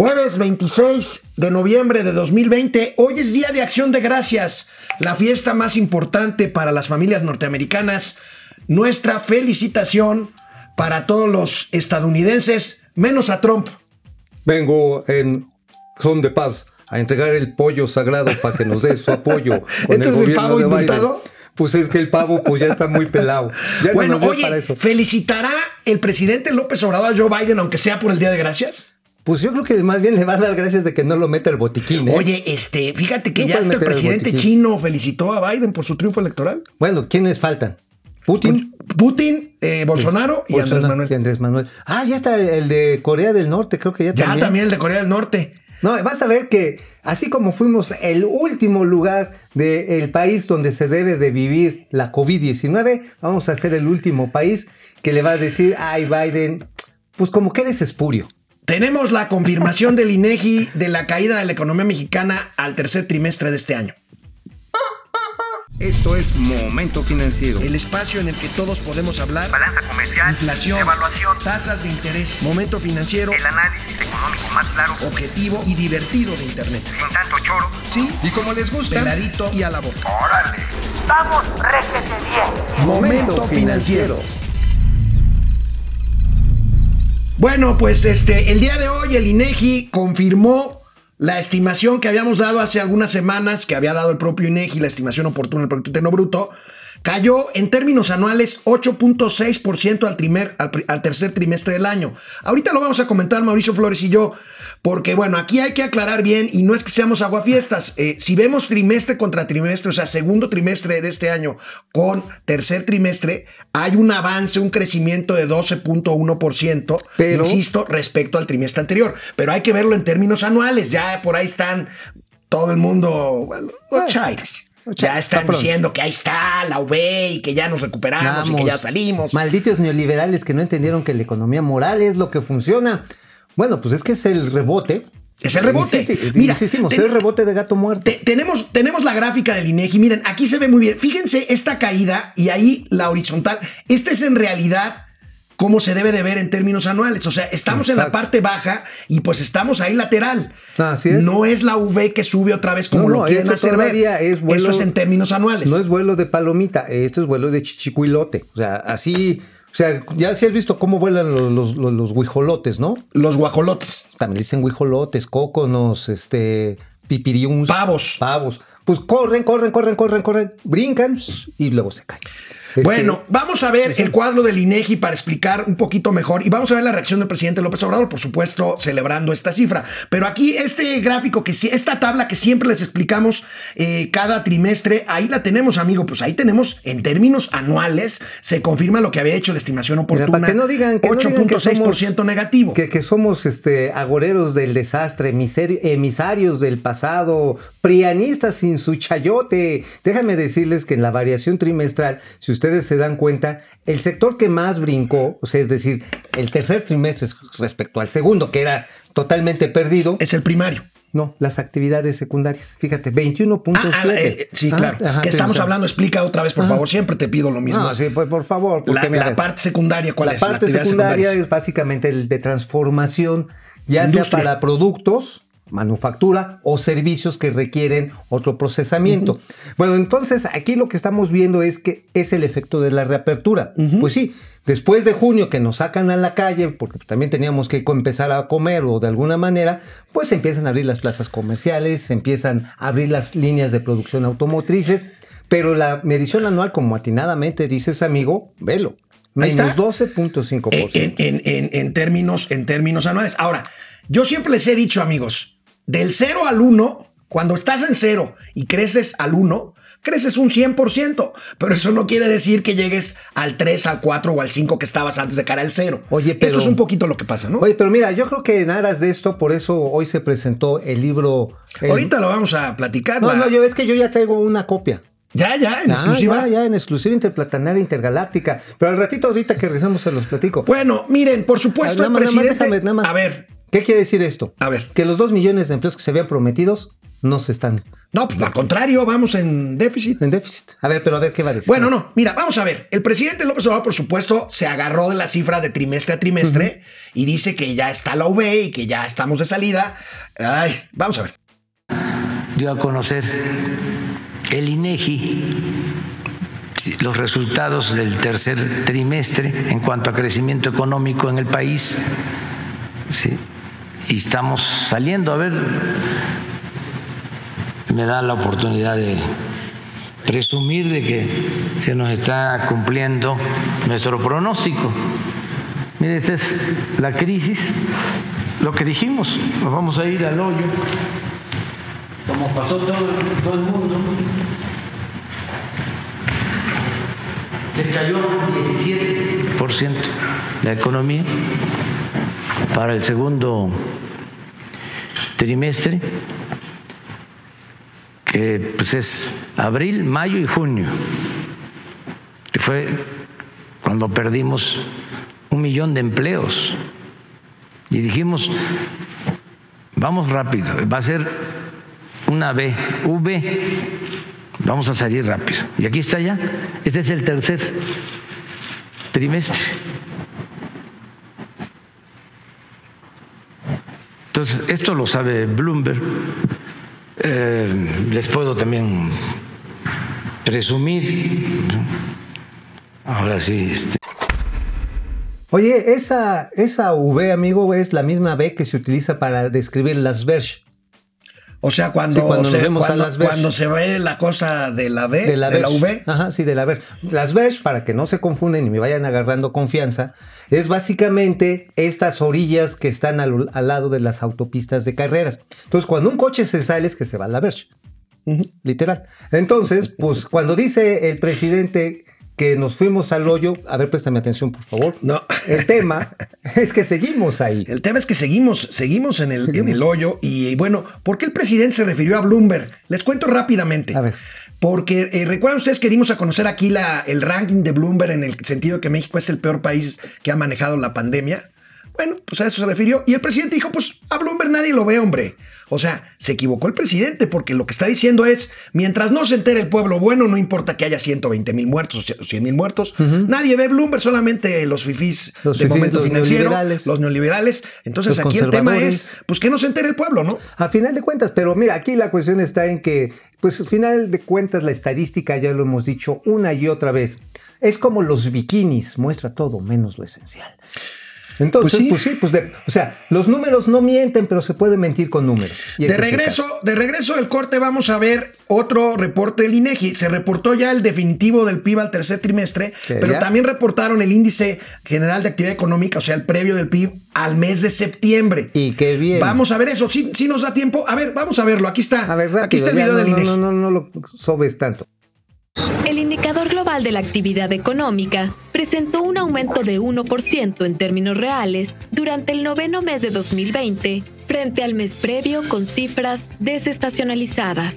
Jueves 26 de noviembre de 2020, hoy es Día de Acción de Gracias, la fiesta más importante para las familias norteamericanas. Nuestra felicitación para todos los estadounidenses, menos a Trump. Vengo en son de paz a entregar el pollo sagrado para que nos dé su apoyo con el gobierno de Biden. Pues es que el pavo pues ya está muy pelado. bueno, oye, ¿felicitará el presidente López Obrador a Joe Biden aunque sea por el Día de Gracias? Pues yo creo que más bien le va a dar gracias de que no lo meta el botiquín. ¿eh? Oye, este, fíjate que ya hasta el presidente chino felicitó a Biden por su triunfo electoral. Bueno, ¿quiénes faltan? Putin. Putin, eh, Bolsonaro y Andrés Manuel. Andrés Manuel. Ah, ya está el de Corea del Norte, creo que ya, ya también. también el de Corea del Norte. No, vas a ver que así como fuimos el último lugar del país donde se debe de vivir la COVID-19, vamos a ser el último país que le va a decir, ay Biden, pues como que eres espurio. Tenemos la confirmación del INEGI de la caída de la economía mexicana al tercer trimestre de este año. Esto es Momento Financiero. El espacio en el que todos podemos hablar. Balanza comercial. Inflación. Evaluación. Tasas de interés. Momento Financiero. El análisis económico más claro. Objetivo y divertido de Internet. Sin tanto choro. Sí. Y como les gusta. Peladito y a la boca. ¡Órale! ¡Vamos, réjete bien! Momento Financiero. Bueno, pues este, el día de hoy el INEGI confirmó la estimación que habíamos dado hace algunas semanas, que había dado el propio INEGI, la estimación oportuna del Producto Interno Bruto, cayó en términos anuales 8.6% al, al, al, tercer trimestre del año. Ahorita lo vamos a comentar Mauricio Flores y yo, porque bueno, aquí hay que aclarar bien y no es que seamos aguafiestas. Eh, si vemos trimestre contra trimestre, o sea, segundo trimestre de este año con tercer trimestre, hay un avance, un crecimiento de 12.1%, pero insisto, respecto al trimestre anterior. Pero hay que verlo en términos anuales. Ya por ahí están todo el mundo, bueno, los chairos. Ya están diciendo que ahí está la UV y que ya nos recuperamos y que ya salimos. Malditos neoliberales que no entendieron que la economía moral es lo que funciona. Bueno, pues es que es el rebote. Es el rebote. Insisti, Mira, insistimos, es el rebote de gato muerto. Te, tenemos, tenemos la gráfica del INEGI. Miren, aquí se ve muy bien. Fíjense esta caída y ahí la horizontal. Esta es en realidad cómo se debe de ver en términos anuales. O sea, estamos Exacto. en la parte baja y pues estamos ahí lateral. Así es. No es la V que sube otra vez como no, no, lo quieren hacer ver. Es vuelo, esto es en términos anuales. No es vuelo de palomita, esto es vuelo de chichicuilote. O sea, así... O sea, ya si has visto cómo vuelan los, los, los, los guijolotes, ¿no? Los guajolotes. También dicen guijolotes, cóconos, este, pipiriuns. Pavos. Pavos. Pues corren, corren, corren, corren, corren, brincan y luego se caen. Este, bueno, vamos a ver el cuadro del INEGI para explicar un poquito mejor y vamos a ver la reacción del presidente López Obrador, por supuesto, celebrando esta cifra. Pero aquí este gráfico, que esta tabla que siempre les explicamos eh, cada trimestre, ahí la tenemos, amigo. Pues ahí tenemos en términos anuales, se confirma lo que había hecho la estimación oportuna. Mira, para que no digan que 8.6% no negativo. Que, que, somos este, agoreros del desastre, emisarios del pasado, prianistas sin su chayote. Déjame decirles que en la variación trimestral, si ustedes se dan cuenta, el sector que más brincó, o sea, es decir, el tercer trimestre respecto al segundo, que era totalmente perdido, es el primario. No, las actividades secundarias. Fíjate, 21.7. Ah, ah, eh, sí, claro. Ah, ajá, que estamos sí, hablando, explica otra vez, por favor. Siempre te pido lo mismo. No, sí, pues por favor. La, la, parte secundaria, ¿cuál la es? Parte la parte secundaria es básicamente el de transformación, ya Industria. sea para productos, manufactura o servicios que requieren otro procesamiento. Uh -huh. Bueno, entonces aquí lo que estamos viendo es que es el efecto de la reapertura. Uh -huh. Pues sí, después de junio que nos sacan a la calle, porque también teníamos que empezar a comer o de alguna manera, pues empiezan a abrir las plazas comerciales, se empiezan a abrir las líneas de producción automotrices, pero la medición anual, como atinadamente dices, amigo, velo. Menos 12.5%. En, en, en, en, términos, en términos anuales. Ahora, yo siempre les he dicho, amigos, del 0 al 1, cuando estás en 0 y creces al 1, creces un 100%, pero eso no quiere decir que llegues al 3, al 4 o al 5 que estabas antes de cara al 0. Oye, pero, Esto es un poquito lo que pasa, ¿no? Oye, pero mira, yo creo que en aras de esto, por eso hoy se presentó el libro... El... Ahorita lo vamos a platicar. No, la... no, yo es que yo ya traigo una copia. Ya, ya, en ah, exclusiva. Ya, ya, en exclusiva interplatanaria intergaláctica. Pero al ratito, ahorita que regresamos, se los platico. Bueno, miren, por supuesto, el presidente... Nada más, déjame, nada más. A ver, ¿Qué quiere decir esto? A ver. Que los dos millones de empleos que se habían prometidos no se están No, pues al contrario, vamos en déficit. en déficit. A ver, pero a ver qué va a decir. Bueno, no, mira, vamos a ver. El presidente López Obrador, por supuesto, se agarró de la cifra de trimestre a trimestre y dice que ya está la UV y que ya estamos de salida. Ay, vamos a ver. dio a conocer el INEGI los resultados del tercer trimestre en cuanto a crecimiento económico en el país. Sí, y estamos saliendo a ver, me da la oportunidad de presumir de que se nos está cumpliendo nuestro pronóstico. Mire, esta es la crisis, lo que dijimos, nos vamos a ir al hoyo como pasó todo, todo el mundo, se cayó 17% la economía para el segundo trimestre, que pues es abril, mayo y junio, que fue cuando perdimos un millón de empleos. Y dijimos, vamos rápido, va a ser una B, V, vamos a salir rápido. Y aquí está ya, este es el tercer trimestre. Entonces, esto lo sabe Bloomberg. Eh, les puedo también presumir. Ahora sí, este, Oye, esa, esa V, amigo, es la misma B que se utiliza para describir las Verge. O sea, cuando, Sí, cuando se, vemos a cuando, las Verge. cuando se ve la cosa de la B, De la, de la Verge. V, Ajá, sí, de la Verge. Las Verge, para que no se confunden y me vayan agarrando confianza, es básicamente estas orillas que están al, al lado de las autopistas de carreras. Entonces, cuando un coche se sale es que se va a la Verge. Literal. Entonces, pues cuando dice el presidente que nos fuimos al hoyo, a ver, préstame atención, por favor. No. El tema es que seguimos ahí. El tema es que seguimos, seguimos en el, en el hoyo. Y, y bueno, ¿por qué el presidente se refirió a Bloomberg? Les cuento rápidamente. A ver. Porque eh, recuerdan ustedes que dimos a conocer aquí la, el ranking de Bloomberg en el sentido de que México es el peor país que ha manejado la pandemia. Bueno, pues a eso se refirió. Y el presidente dijo, pues a Bloomberg nadie lo ve, hombre. O sea, se equivocó el presidente porque lo que está diciendo es, mientras no se entere el pueblo bueno, no importa que haya 120 mil muertos o 100 mil muertos, nadie ve Bloomberg, solamente los fifís Los de fifís, momento los financiero, neoliberales. los neoliberales. Entonces Los aquí el tema es, pues que no se entere el pueblo, ¿no? A final de cuentas, pero mira, aquí la cuestión está en que, pues al final de cuentas, la estadística, ya lo hemos dicho una y otra vez, es como los bikinis, muestra todo menos lo esencial. Entonces, Pues pues sí. sí, pues, de- o sea, los números no mienten, pero se puede mentir con números. Y De este regreso, de regreso del corte vamos a ver otro reporte del INEGI. Se reportó ya el definitivo del PIB al tercer trimestre, ¿Qué, pero ya? también reportaron el índice general de actividad económica, o sea, el previo del PIB al mes de septiembre. Y qué bien. Vamos a ver eso, si nos da tiempo. A ver, vamos a verlo. Aquí está. A ver, rápido, Aquí está el ya, video no, del no, INEGI. no, no, no lo sobes tanto. El indicador global de la actividad económica presentó un aumento de 1% en términos reales durante el noveno mes de 2020 frente al mes previo con cifras desestacionalizadas.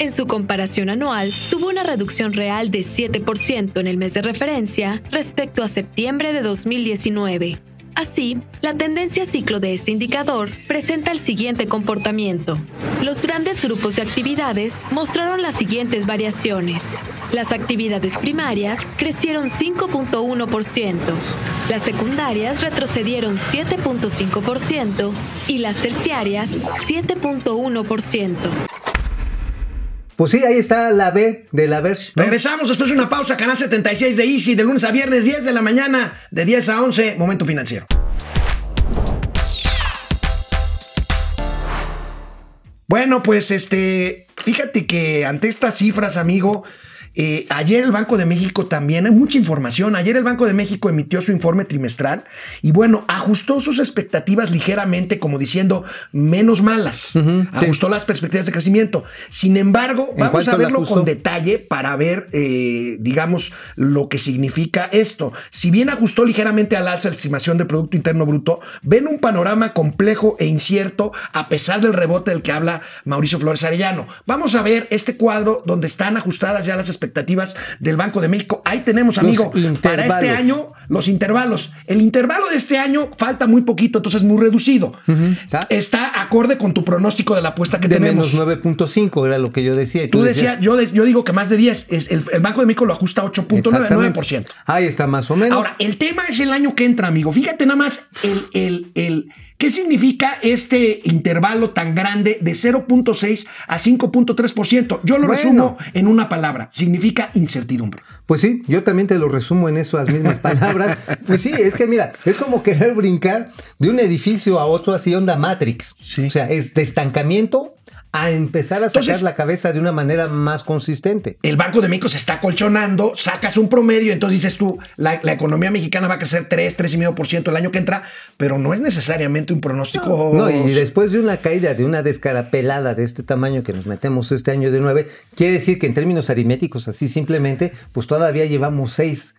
En su comparación anual, tuvo una reducción real de 7% en el mes de referencia respecto a septiembre de 2019. Así, la tendencia ciclo de este indicador presenta el siguiente comportamiento. Los grandes grupos de actividades mostraron las siguientes variaciones. Las actividades primarias crecieron 5.1%, las secundarias retrocedieron 7.5% y las terciarias 7.1%. Pues sí, ahí está la B de la Verge. Regresamos después de una pausa, canal 76 de Easy, de lunes a viernes, 10 de la mañana, de 10 a 11, momento financiero. Bueno, pues este, fíjate que ante estas cifras, amigo, eh, ayer el Banco de México también, hay mucha información. Ayer el Banco de México emitió su informe trimestral y bueno, ajustó sus expectativas ligeramente, como diciendo menos malas. Ajustó las perspectivas de crecimiento. Sin embargo, ¿En vamos a verlo con detalle para ver, eh, digamos, lo que significa esto. Si bien ajustó ligeramente al alza la estimación de Producto Interno Bruto, ven un panorama complejo e incierto a pesar del rebote del que habla Mauricio Flores Arellano. Vamos a ver este cuadro donde están ajustadas ya las expectativas expectativas del Banco de México. Ahí tenemos, amigo, para este año los intervalos. El intervalo de este año falta muy poquito, entonces muy reducido. ¿Está? Está acorde con tu pronóstico de la apuesta que de tenemos. menos 9.5 era lo que yo decía. y Tú decías- decías, yo, de- yo digo que más de 10. Es el, el Banco de México lo ajusta a 8.9, Exactamente. 9%. Ahí está más o menos. Ahora, el tema es el año que entra, amigo. Fíjate nada más el, el, el, ¿qué significa este intervalo tan grande de 0.6 a 5.3%? Yo lo Bueno. resumo en una palabra. Significa incertidumbre. Pues sí, yo también te lo resumo en esas mismas palabras. Pues sí, es que mira, es como querer brincar de un edificio a otro así onda Matrix. Sí. O sea, es de estancamiento a empezar a sacar Entonces- la cabeza de una manera más consistente. El Banco de México se está colchonando, sacas un promedio, entonces dices tú, la, la economía mexicana va a crecer 3, 3,5% el año que entra, pero no es necesariamente un pronóstico. No, y después de una caída, de una descarapelada de este tamaño que nos metemos este año de 9, quiere decir que en términos aritméticos, así simplemente, pues todavía llevamos 6%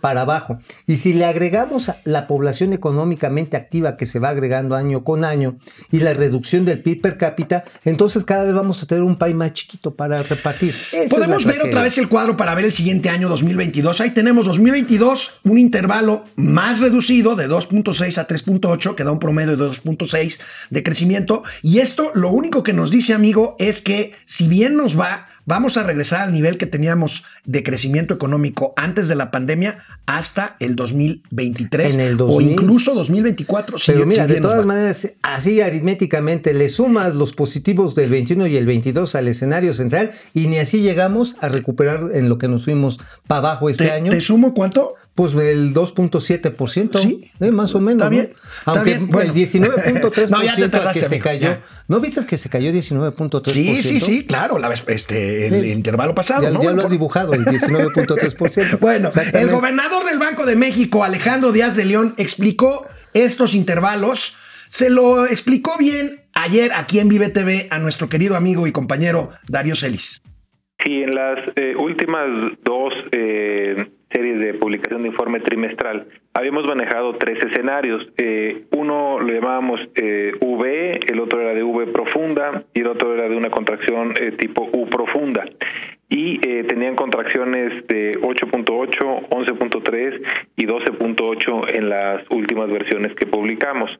para abajo. Y si le agregamos la población económicamente activa que se va agregando año con año y la reducción del PIB per cápita, entonces cada vez vamos a tener un país más chiquito para repartir. Esa Podemos ver otra vez el cuadro para ver el siguiente año 2022. Ahí tenemos 2022, un intervalo más reducido de 2.6 a 3.8, que da un promedio de 2.6 de crecimiento. Y esto lo único que nos dice, amigo, es que si bien nos va, vamos a regresar al nivel que teníamos de crecimiento económico antes de la pandemia hasta el 2023 En el o 2000. incluso 2024. si- Pero mira, si de todas maneras, así aritméticamente le sumas los positivos del 21 y el 22 al escenario central y ni así llegamos a recuperar en lo que nos fuimos para abajo este ¿Te, año. te sumo cuánto? Pues el 2.7%, Sí. eh, más o menos. Está ¿no? está Aunque bien, bueno. el 19.3% No, ya te al tardaste, que se amigo, cayó. ya. ¿No viste que se cayó 19.3%? Sí, sí, sí, claro, la este, el intervalo pasado. Ya, ¿no? ya lo has dibujado, el 19.3%. Bueno, el gobernador del Banco de México, Alejandro Díaz de León, explicó estos intervalos. Se lo explicó bien ayer aquí en Vive TV a nuestro querido amigo y compañero Darío Celis. Sí, en las eh, últimas dos eh, series de publicación de informe trimestral habíamos manejado tres escenarios. Eh, uno lo llamábamos eh, V, el otro era de V profunda y el otro era de una contracción eh, tipo U profunda. Y eh, tenían contracciones de 8.8, 11.3 y 12.8 en las últimas versiones que publicamos.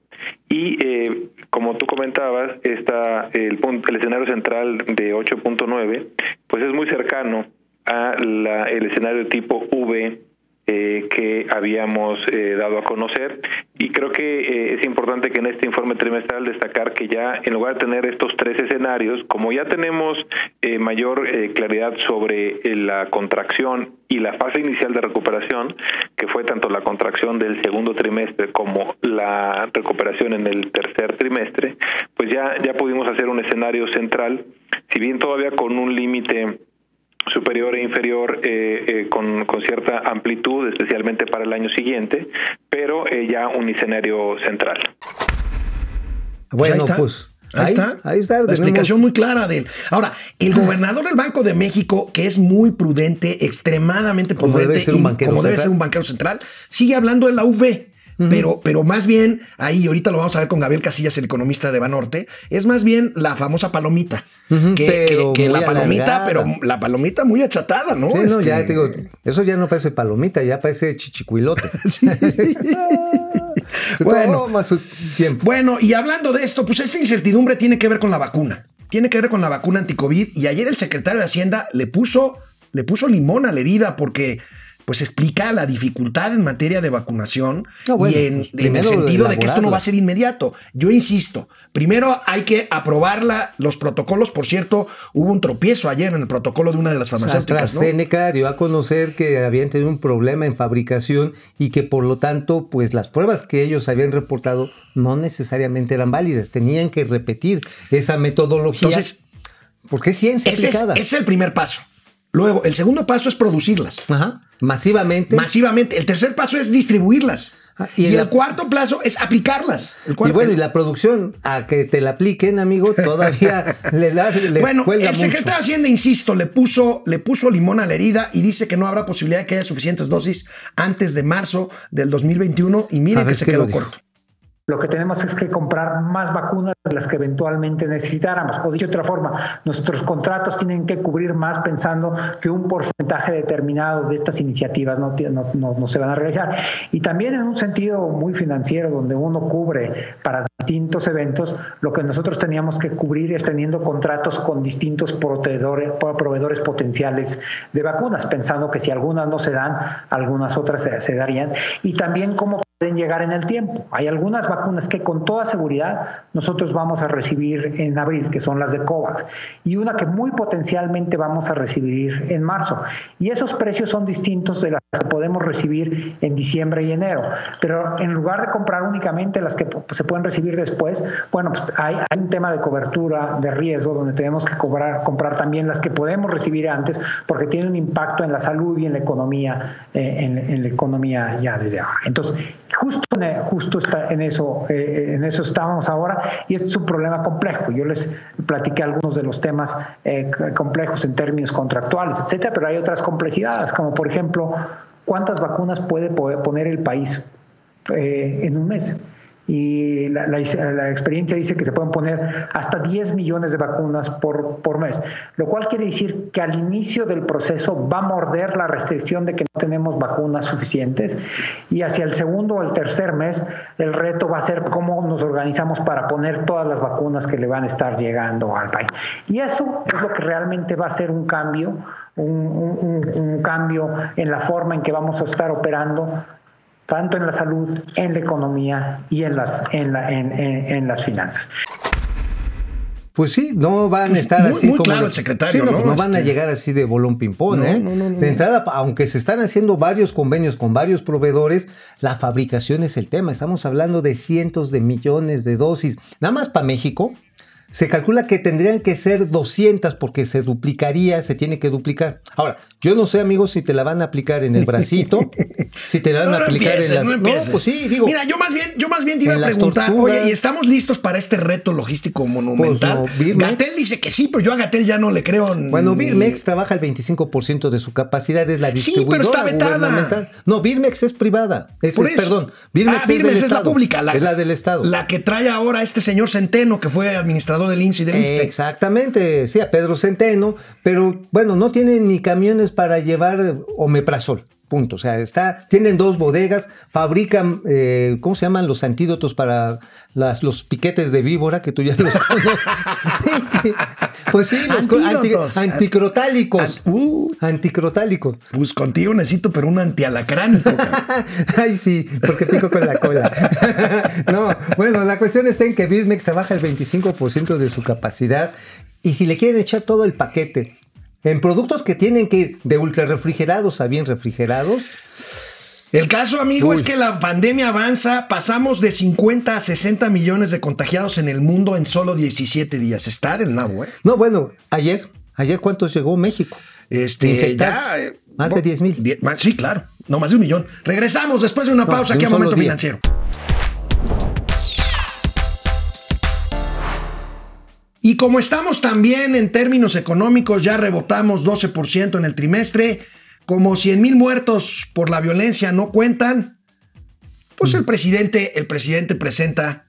Y eh, como tú comentabas, esta, el, punto, el escenario central de 8.9, pues es muy cercano a la, el escenario tipo V eh, que habíamos eh, dado a conocer. Y creo que eh, es importante que en este informe trimestral destacar que ya en lugar de tener estos tres escenarios, como ya tenemos mayor claridad sobre la contracción y la fase inicial de recuperación, que fue tanto la contracción del segundo trimestre como la recuperación en el tercer trimestre, pues ya ya pudimos hacer un escenario central, si bien todavía con un límite superior e inferior eh, eh, con, con, cierta amplitud, especialmente para el año siguiente, pero eh, ya un escenario central. Bueno, pues. Ahí, ahí, está. Ahí está. La tenemos... explicación muy clara de él. Ahora, el gobernador del Banco de México, que es muy prudente, extremadamente como prudente, debe ser un banquero, como debe ser un banquero central, sigue hablando de la UV. Uh -huh. Pero, pero más bien, ahí ahorita lo vamos a ver con Gabriel Casillas, el economista de Banorte, es más bien la famosa palomita. Uh -huh, que, que, que la palomita, alargada. pero la palomita muy achatada, ¿no? Sí, este... no, ya te digo, eso ya no parece palomita, ya parece chichicuilote. sí. Se bueno, más su tiempo. Bueno, y hablando de esto, pues esta incertidumbre tiene que ver con la vacuna. Tiene que ver con la vacuna anticovid. Y ayer el secretario de Hacienda le puso, le puso limón a la herida porque pues explica la dificultad en materia de vacunación no, bueno, y en, pues en, el sentido de que esto no va a ser inmediato. Yo insisto, primero hay que aprobarla, los protocolos, por cierto, hubo un tropiezo ayer en el protocolo de una de las farmacéuticas. AstraZeneca ¿no? dio a conocer que habían tenido un problema en fabricación y que por lo tanto, pues las pruebas que ellos habían reportado no necesariamente eran válidas, tenían que repetir esa metodología. Entonces, porque es ciencia ese aplicada. Es, ese es el primer paso. Luego, el segundo paso es producirlas. Ajá. Masivamente. Masivamente. El tercer paso es distribuirlas. Ah, y, y el la... cuarto plazo es aplicarlas. El cuarto, y bueno, y la producción, a que te la apliquen, amigo, todavía le, la, le Bueno, cuelga el secretario mucho. de Hacienda, insisto, le puso, le puso limón a la herida y dice que no habrá posibilidad de que haya suficientes dosis antes de marzo del 2021 y mire que se quedó corto. Lo que tenemos es que comprar más vacunas de las que eventualmente necesitáramos. O dicho de otra forma, nuestros contratos tienen que cubrir más pensando que un porcentaje determinado de estas iniciativas no, no, no se van a realizar. Y también en un sentido muy financiero, donde uno cubre para distintos eventos, lo que nosotros teníamos que cubrir es teniendo contratos con distintos proveedores, proveedores potenciales de vacunas, pensando que si algunas no se dan, algunas otras se, se darían. Y también cómo pueden llegar en el tiempo. Hay algunas vacunas que con toda seguridad nosotros vamos a recibir en abril, que son las de COVAX, y una que muy potencialmente vamos a recibir en marzo. Y esos precios son distintos de las que podemos recibir en diciembre y enero. Pero en lugar de comprar únicamente las que se pueden recibir después, bueno, pues hay, un tema de cobertura de riesgo donde tenemos que cobrar, comprar también las que podemos recibir antes porque tiene un impacto en la salud y en la economía, eh, en, en la economía ya desde ahora. Entonces, Justo, justo está en eso, eh, en eso estamos ahora y este es un problema complejo. Yo les platiqué algunos de los temas eh, complejos en términos contractuales, etcétera, pero hay otras complejidades, como por ejemplo, ¿cuántas vacunas puede poner el país eh, en un mes? Y la, experiencia dice que se pueden poner hasta 10 millones de vacunas por, por mes, lo cual quiere decir que al inicio del proceso va a morder la restricción de que no tenemos vacunas suficientes y hacia el segundo o el tercer mes el reto va a ser cómo nos organizamos para poner todas las vacunas que le van a estar llegando al país. Y eso es lo que realmente va a ser un cambio, un cambio en la forma en que vamos a estar operando tanto en la salud, en la economía y en las, en la, en, en, en las finanzas. Pues sí, no van a estar muy, así muy como. claro el secretario, Sí, no, ¿no? pues no van a Este- llegar así de bolón ping-pong, No, ¿eh? no, no, no. De entrada, aunque se están haciendo varios convenios con varios proveedores, la fabricación es el tema. Estamos hablando de cientos de millones de dosis. Nada más para México. Se calcula que tendrían que ser 200 porque se duplicaría, se tiene que duplicar. Ahora, yo no sé, amigos, si te la van a aplicar en el bracito, si te la van No, a aplicar empieces, en las. no No, pues sí, digo. Mira, yo más bien, yo más bien te iba a preguntar, tortugas. oye, ¿y estamos listos para este reto logístico monumental? Pues. Gatel dice que sí, pero yo a Gatel ya no le creo. en- Bueno, Birmex trabaja el 25% de su capacidad, es la Sí, distribuidora pero está vetada. No, Birmex es privada. Es, Por es- eso. perdón, Birmex, Ah, es, Birmex del es la pública, la- es la del Estado. La que trae ahora este señor Centeno, que fue administrador del y del ISSSTE. Exactamente, sí, a Pedro Centeno, pero bueno, no tienen ni camiones para llevar omeprazol. Punto. O sea, está, tienen dos bodegas, fabrican, eh, ¿cómo se llaman? Los antídotos para las, los piquetes de víbora, que tú ya los conoces. Sí. Pues sí, los anti- anticrotálicos. An- uh. Anticrotálicos. Pues contigo necesito, pero un antialacránico. cabrón. Ay, sí, porque pico con la cola. no, bueno, la cuestión está en que Birmex trabaja el 25% de su capacidad y si le quieren echar todo el paquete en productos que tienen que ir de ultra refrigerados a bien refrigerados, El caso, amigo, Uy. es que la pandemia avanza. Pasamos de 50 a 60 millones de contagiados en el mundo en solo 17 días. Está del nabo, ¿eh? no, bueno, ayer, ayer cuántos llegó México? Este, ya, eh, Más de 10 mil. Sí, claro. No, más de un millón. Regresamos después de una No, pausa de aquí un a solo Momento día. Financiero. Y como estamos también en términos económicos, ya rebotamos 12% en el trimestre, como 100 mil muertos por la violencia no cuentan, pues Mm. el presidente, el presidente presenta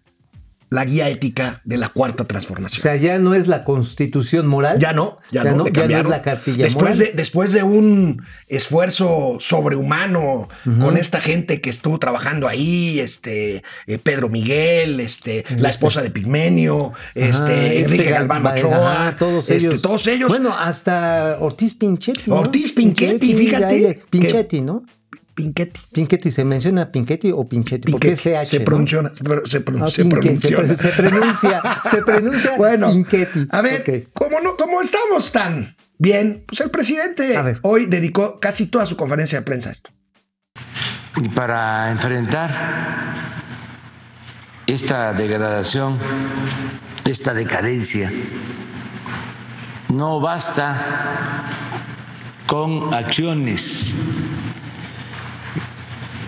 la guía ética de la cuarta O transformación. sea, ya no es la constitución moral. Ya no, ya, Ya no, ya no es la cartilla después moral. de, después de un esfuerzo sobrehumano con esta gente que estuvo trabajando ahí, este eh, Pedro Miguel, este, la esposa de Pigmenio, este, Ajá, Enrique Gal- Galván Ochoa, todos este, ellos. todos ellos. Bueno, hasta Ortiz Pinchetti. ¿no? Ortiz Pinchetti, fíjate le- que- Pinchetti, ¿no? Pinchetti. Pinchetti, ¿se menciona Pinchetti o Pinchetti? Porque es Pinchetti. CH, se ¿no? pronuncia, se, pron- Ah, se pronunciona. se, pronuncia, se pronuncia Bueno, Pinchetti. a ver, Ok. como no, como estamos tan bien, pues el presidente hoy dedicó casi toda su conferencia de prensa a esto. Y para enfrentar esta degradación, esta decadencia, no basta con acciones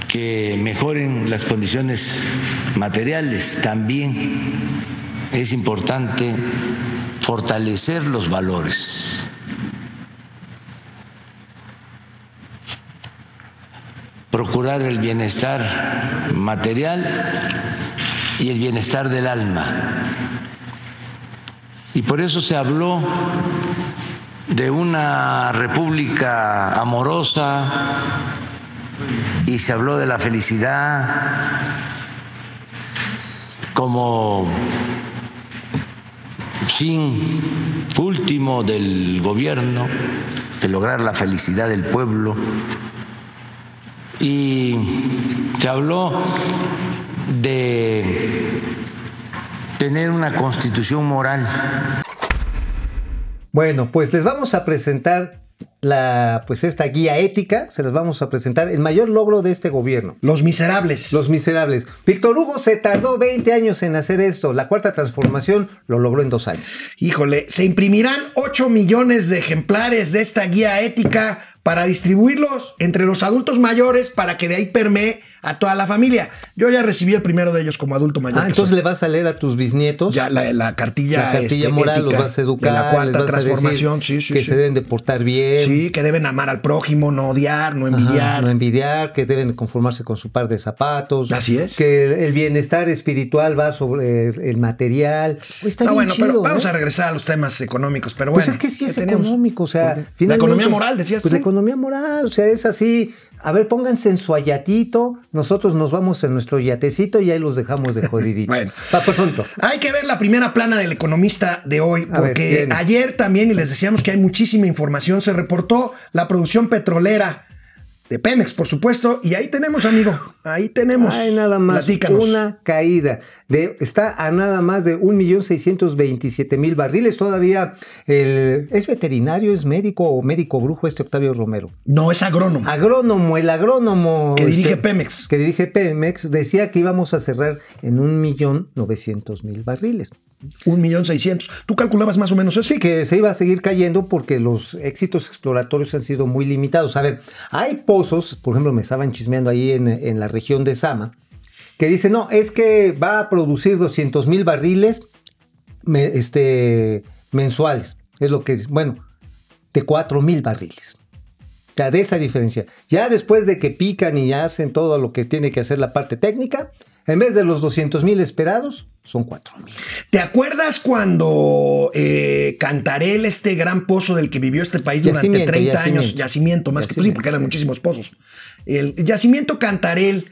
que mejoren las condiciones materiales, también es importante fortalecer los valores. procurar el bienestar material y el bienestar del alma. Y por eso se habló de una república amorosa y se habló de la felicidad como fin último del gobierno, de lograr la felicidad del pueblo. Y se habló de tener una constitución moral. Bueno, pues les vamos a presentar la, pues esta guía ética, se las vamos a presentar, el mayor logro de este gobierno. Los miserables. Los miserables. Víctor Hugo se tardó 20 años en hacer esto. La cuarta transformación lo logró en dos años. Híjole, se imprimirán 8 millones de ejemplares de esta guía ética para distribuirlos entre los adultos mayores para que de ahí permee a toda la familia. Yo ya recibí el primero de ellos como adulto mayor. Ah, entonces soy. le vas a leer a tus bisnietos. ya la, la cartilla, la cartilla este, moral los vas a educar, la cuarta les vas a decir transformación, sí, sí, que sí. se deben de portar bien, Sí, que deben amar al prójimo, no odiar, no Ajá, envidiar. no envidiar, que deben conformarse con su par de zapatos. Así es. Que el, el bienestar espiritual va sobre el, el material. Pues está Está bien bueno, chido, pero vamos ¿eh? a regresar a los temas económicos, pero bueno. Pues es que sí ¿qué es económico, o sea, La finalmente- economía moral, decías Pues tú. la economía moral, o sea, es así. A ver, pónganse en su ayatito, nosotros nos vamos en nuestro yatecito y ahí los dejamos de jodiditos. Bueno. Pa' pronto. Hay que ver la primera plana del economista de hoy, ver, porque ayer también, y les decíamos que hay muchísima información, se reportó la producción petrolera de Pemex, por supuesto, y ahí tenemos, amigo, ahí tenemos. Hay nada más Platícanos. una caída. De, está a nada más de 1.627.000 barriles. Todavía el, es veterinario, es médico o médico brujo este Octavio Romero. No, es agrónomo. Agrónomo, el agrónomo. Que dirige este, Pemex. Que dirige Pemex, decía que íbamos a cerrar en 1.900.000 barriles. Un millón seiscientos. ¿Tú calculabas más o menos eso? Sí, que se iba a seguir cayendo porque los éxitos exploratorios han sido muy limitados. A ver, hay pozos, por ejemplo, me estaban chismeando ahí en, en la región de Sama, que dicen, no, es que va a producir 200 mil barriles me- este, mensuales. Es lo que es, bueno, de 4 mil barriles. O sea, de esa diferencia. Ya después de que pican y hacen todo lo que tiene que hacer la parte técnica, en vez de los 200 mil esperados, son 4 mil. ¿Te acuerdas cuando eh, Cantarel, este gran pozo del que vivió este país durante Yacimiento, 30 años, yacimiento. yacimiento más que sí, porque eran muchísimos pozos. El yacimiento Cantarel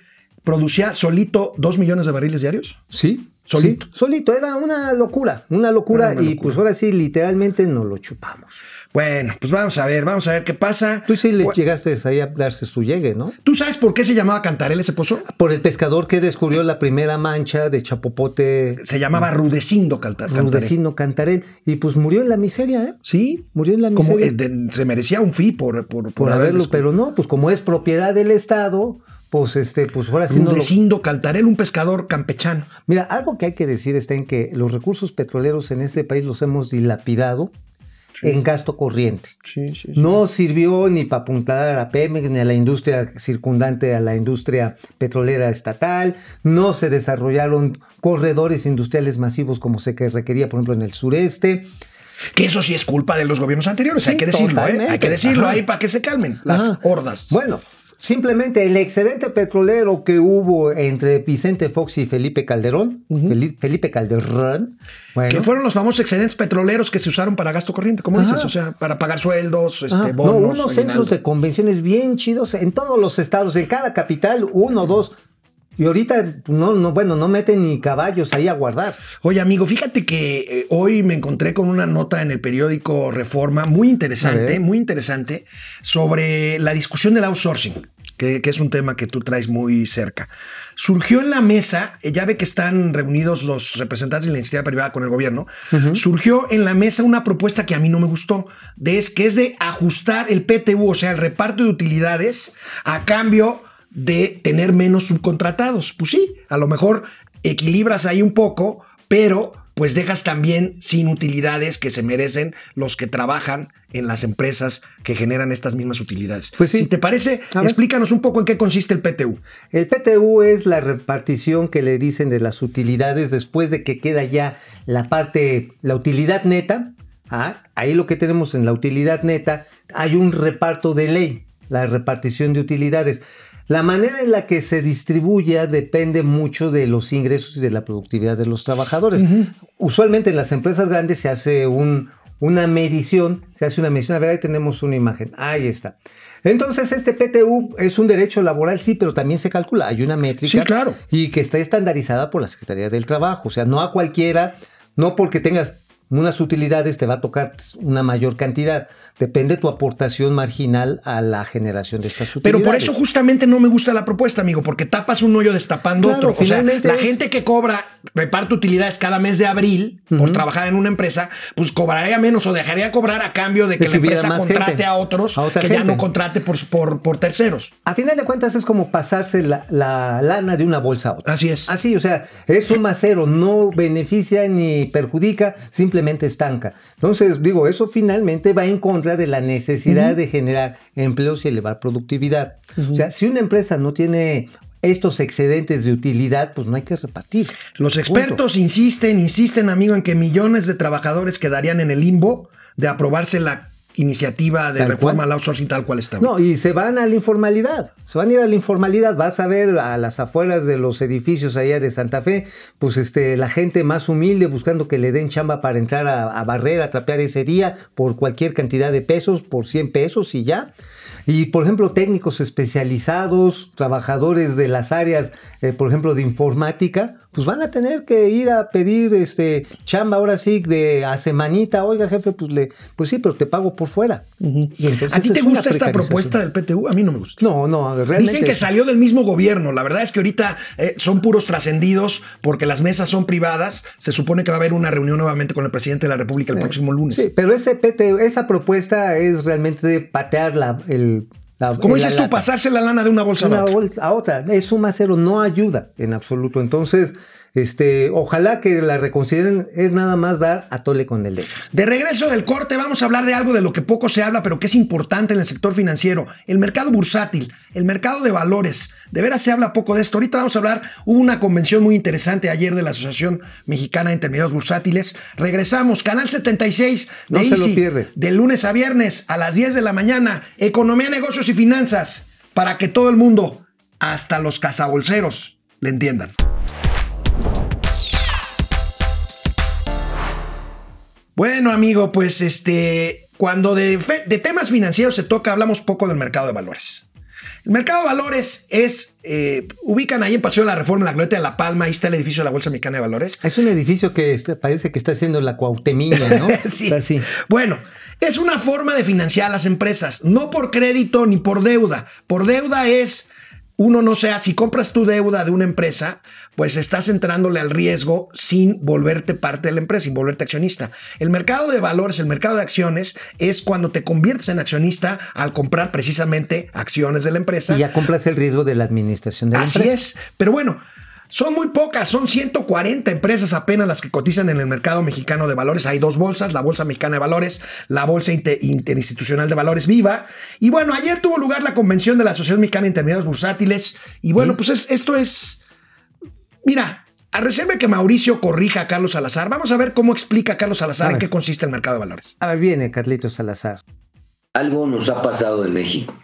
producía solito 2 millones de barriles diarios? Sí. Solito. Sí, solito, era una locura, una locura, una y locura. pues ahora sí, literalmente nos lo chupamos. Bueno, pues vamos a ver, vamos a ver qué pasa. Tú sí le llegaste ahí a darse su llegue, ¿no? ¿Tú sabes por qué se llamaba Cantarel ese pozo? Por el pescador que descubrió la primera mancha de chapopote Se llamaba Rudecindo Cantarel. rudecino cantarel, y pues murió en la miseria, ¿eh? Sí, Murió en la como miseria. eh, de- se merecía un fee por, por, por haber haberlo, pero no, pues como es propiedad del Estado, pues este, pues ahora sí. Rudecindo Caltarel, un pescador campechano. Mira, algo que hay que decir está en que los recursos petroleros en este país los hemos dilapidado en gasto corriente. Sí, sí, No sirvió ni para apuntar a Pemex ni a la industria circundante a la industria petrolera estatal. No se desarrollaron corredores industriales masivos como se que requería, por ejemplo, en el sureste. Que eso sí es culpa de los gobiernos anteriores, hay que decirlo, ¿eh? Hay que decirlo Ajá. ahí para que se calmen las Ajá. hordas. Bueno, simplemente el excedente petrolero que hubo entre Vicente Fox y Felipe Calderón, Feli- Felipe Calderón, bueno, Que fueron los famosos excedentes petroleros que se usaron para gasto corriente, como dices, o sea, para pagar sueldos, este, Ajá, bonos. no, unos centros de convenciones bien chidos en todos los estados, en cada capital, uno, dos. Y ahorita, no, no, bueno, no meten ni caballos ahí a guardar. Oye, amigo, fíjate que eh, hoy me encontré con una nota en el periódico Reforma muy interesante, muy interesante, sobre la discusión del outsourcing, que, que es un tema que tú traes muy cerca. Surgió en la mesa, eh, ya ve que están reunidos los representantes de la iniciativa privada con el gobierno, surgió en la mesa una propuesta que a mí no me gustó, de es, que es de ajustar el PTU, o sea, el reparto de utilidades, a cambio de tener menos subcontratados. Pues sí, a lo mejor equilibras ahí un poco, pero pues dejas también sin utilidades que se merecen los que trabajan en las empresas que generan estas mismas utilidades. Pues sí. Si te parece, explícanos un poco en qué consiste el PTU. El PTU es la repartición que le dicen de las utilidades después de que queda ya la parte, la utilidad neta. Ah, ahí lo que tenemos en la utilidad neta, hay un reparto de ley, la repartición de utilidades. La manera en la que se distribuya depende mucho de los ingresos y de la productividad de los trabajadores. Usualmente en las empresas grandes se hace un, una medición, se hace una medición. A ver, ahí tenemos una imagen. Ahí está. Entonces, este PTU es un derecho laboral, sí, pero también se calcula. Hay una métrica. Sí, claro. Y que está estandarizada por la Secretaría del Trabajo. O sea, no a cualquiera, no porque tengas unas utilidades te va a tocar una mayor cantidad. Depende tu aportación marginal a la generación de estas Pero utilidades. por eso justamente no me gusta la propuesta, amigo, porque tapas un hoyo destapando Claro, otro. O sea, finalmente la es- gente que cobra, reparte utilidades cada mes de abril por trabajar en una empresa, pues cobraría menos o dejaría de cobrar a cambio de que, De la que hubiera empresa más contrate gente, a otros a que ya no contrate por, por, por terceros. A final de cuentas es como pasarse la, la lana de una bolsa a otra. Así es. Así, o sea, es un cero, no beneficia ni perjudica, simplemente estanca. Entonces, digo, eso finalmente va en contra de la necesidad de generar empleos y elevar productividad. O sea, si una empresa no tiene estos excedentes de utilidad, pues no hay que repartir. Los Punto. expertos insisten, insisten, amigo, en que millones de trabajadores quedarían en el limbo de aprobarse la iniciativa de Tal reforma cual. al outsourcing tal cual está. No, y se van a la informalidad. Se van a ir a la informalidad. Vas a ver a las afueras de los edificios allá de Santa Fe, pues este, la gente más humilde buscando que le den chamba para entrar a, a barrer, a trapear ese día por cualquier cantidad de pesos, por 100 pesos y ya. Y por ejemplo, técnicos especializados, trabajadores de las áreas, eh, por ejemplo, de informática, pues van a tener que ir a pedir este chamba ahora sí de a semanita. Oiga, jefe, pues le, pues sí, pero te pago por fuera. Y entonces ¿A ti te es gusta esta propuesta del PTU? A mí no me gusta. No, no, realmente. Dicen que salió del mismo gobierno. La verdad es que ahorita eh, son puros trascendidos porque las mesas son privadas. Se supone que va a haber una reunión nuevamente con el presidente de la República el próximo lunes. Sí, pero ese PT, esa propuesta es realmente de patear la, el, la- ¿Cómo la dices tú? Pasarse la lana de una bolsa a una otra. bolsa a otra. Es suma cero, no ayuda en absoluto. Entonces, este, ojalá que la reconsideren. Es nada más dar a tole con el dedo. De regreso del corte, vamos a hablar de algo de lo que poco se habla, pero que es importante en el sector financiero: el mercado bursátil, el mercado de valores. De veras se habla poco de esto. Ahorita vamos a hablar. Hubo una convención muy interesante ayer de la Asociación Mexicana de Intermediarios Bursátiles. Regresamos, Canal 76 de No se lo pierde. De lunes a viernes a las 10 de la mañana. Economía, negocios y finanzas. Para que todo el mundo, hasta los cazabolseros, le entiendan. Bueno, amigo, pues este, cuando de, temas financieros se toca, hablamos poco del mercado de valores. El mercado de valores es, eh, ubican ahí en Paseo de la Reforma, la Glorieta de La Palma, ahí está el edificio de la Bolsa Mexicana de Valores. Es un edificio que está- parece que está haciendo la Cuauhtemiña, ¿no? sí. Está así. Bueno, es una forma de financiar a las empresas, no por crédito ni por deuda. Por deuda es, uno no sea, si compras tu deuda de una empresa, pues estás entrándole al riesgo sin volverte parte de la empresa, sin volverte accionista. El mercado de valores, el mercado de acciones, es cuando te conviertes en accionista al comprar precisamente acciones de la empresa. Y ya compras el riesgo de la administración de la Así empresa. es. Pero bueno, son muy pocas, son 140 empresas apenas las que cotizan en el mercado mexicano de valores. Hay dos bolsas, la Bolsa Mexicana de Valores, la Bolsa Inter- Interinstitucional de Valores Viva. Y bueno, ayer tuvo lugar la convención de la Asociación Mexicana de Intermediarios Bursátiles. Y bueno, pues es- esto es... Mira, a reserva que Mauricio corrija a Carlos Salazar, vamos a ver cómo explica Carlos Salazar A en qué consiste el mercado de valores. A ver, viene Carlitos Salazar. Algo nos ha pasado en México,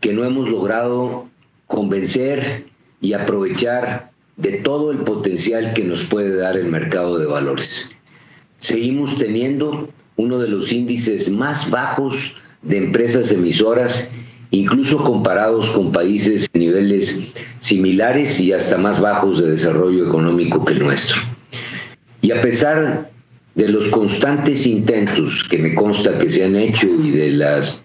que no hemos logrado convencer y aprovechar de todo el potencial que nos puede dar el mercado de valores. Seguimos teniendo uno de los índices más bajos de empresas emisoras, incluso comparados con países de niveles similares y hasta más bajos de desarrollo económico que el nuestro. Y a pesar de los constantes intentos que me consta que se han hecho y de las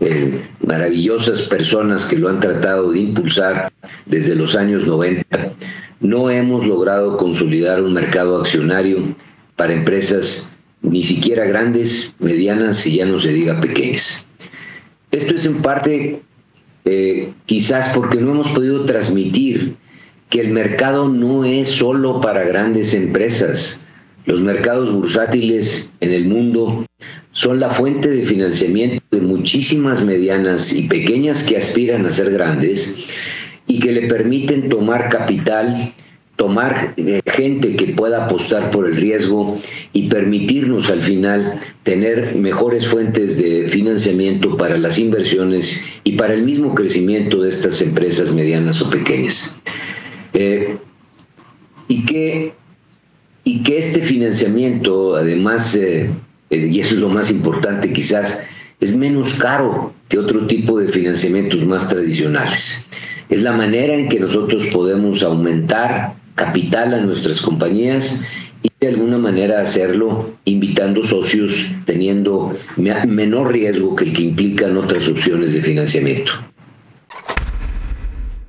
eh, maravillosas personas que lo han tratado de impulsar desde los años 90, no hemos logrado consolidar un mercado accionario para empresas ni siquiera grandes, medianas y ya no se diga pequeñas. Esto es en parte eh, quizás porque no hemos podido transmitir que el mercado no es solo para grandes empresas. Los mercados bursátiles en el mundo son la fuente de financiamiento de muchísimas medianas y pequeñas que aspiran a ser grandes y que le permiten tomar capital tomar eh, gente que pueda apostar por el riesgo y permitirnos al final tener mejores fuentes de financiamiento para las inversiones y para el mismo crecimiento de estas empresas medianas o pequeñas. Eh, y, que, y que este financiamiento, además, eh, y eso es lo más importante quizás, es menos caro que otro tipo de financiamientos más tradicionales. Es la manera en que nosotros podemos aumentar capital a nuestras compañías y de alguna manera hacerlo invitando socios teniendo menor riesgo que el que implican otras opciones de financiamiento.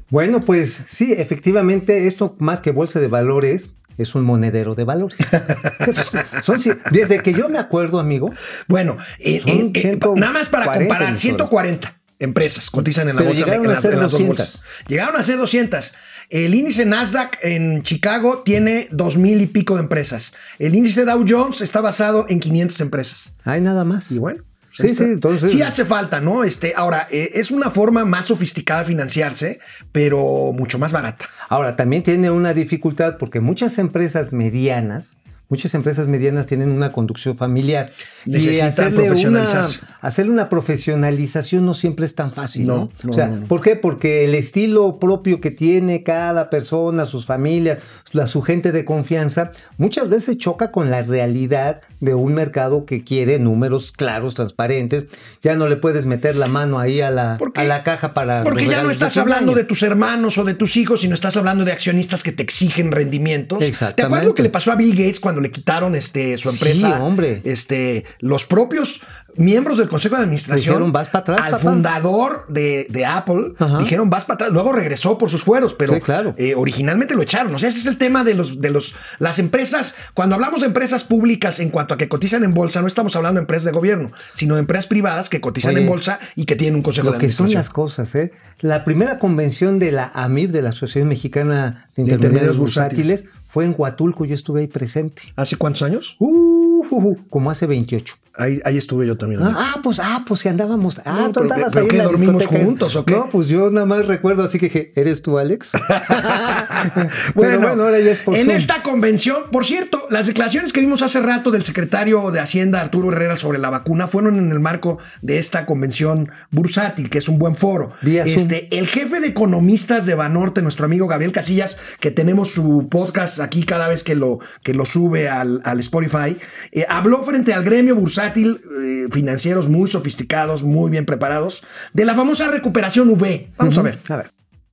Bueno, pues sí, efectivamente, esto más que bolsa de valores es un monedero de valores. desde que yo me acuerdo, amigo. Bueno, eh, eh, eh, nada más para comparar, 140 empresas cotizan en la bolsa llegaron a ser 200. Llegaron a ser 200. El índice Nasdaq en Chicago tiene dos mil y pico de empresas. El índice Dow Jones está basado en 500 empresas. Hay nada más. Y bueno. Sí, sí, entonces. Sí hace falta, ¿no? Este, ahora, eh, es una forma más sofisticada de financiarse, pero mucho más barata. Ahora, también tiene una dificultad porque muchas empresas medianas muchas empresas medianas tienen una conducción familiar. y hacerle una, hacerle una profesionalización no siempre es tan fácil, ¿no? o sea, ¿por qué? Porque el estilo propio que tiene cada persona, sus familias, la, su gente de confianza, muchas veces choca con la realidad de un mercado que quiere números claros, transparentes. Ya no le puedes meter la mano ahí a la, a la caja para... Porque ya no estás hablando de tus hermanos o de tus hijos, sino estás hablando de accionistas que te exigen rendimientos. Exactamente. ¿Te acuerdas lo que le pasó a Bill Gates cuando le quitaron este, su empresa? Sí, hombre. Este, los propios miembros del Consejo de Administración dijeron, vas para atrás, al fundador de, Apple dijeron vas para atrás. Luego regresó por sus fueros, pero claro. Eh, originalmente lo echaron. O sea, ese es el tema de los de los las empresas. Cuando hablamos de empresas públicas en cuanto a que cotizan en bolsa, no estamos hablando de empresas de gobierno, sino de empresas privadas que cotizan en bolsa y que tienen un consejo de administración. Lo que son las cosas, ¿eh? La primera convención de la AMIB, de la Asociación Mexicana de Intermediarios Bursátiles, fue en Huatulco, yo estuve ahí presente. ¿Hace cuántos años? Uh, como hace 28. Ahí, ahí estuve yo también. Ah, ah, pues, ah, pues si andábamos. Ah, tú andabas ahí en la dormimos juntos o qué? No, pues yo nada más recuerdo así que dije, ¿eres tú, Alex? bueno, bueno, ahora ya es por En esta convención, por cierto, las declaraciones que vimos hace rato del secretario de Hacienda, Arturo Herrera, sobre la vacuna, fueron en el marco de esta convención bursátil, que es un buen foro. este, el jefe de economistas de Banorte, nuestro amigo Gabriel Casillas, que tenemos su podcast aquí cada vez que lo, que lo sube al, Spotify, eh, habló frente al gremio bursátil. Eh, financieros muy sofisticados, muy bien preparados, de la famosa recuperación V. Vamos a ver. A ver.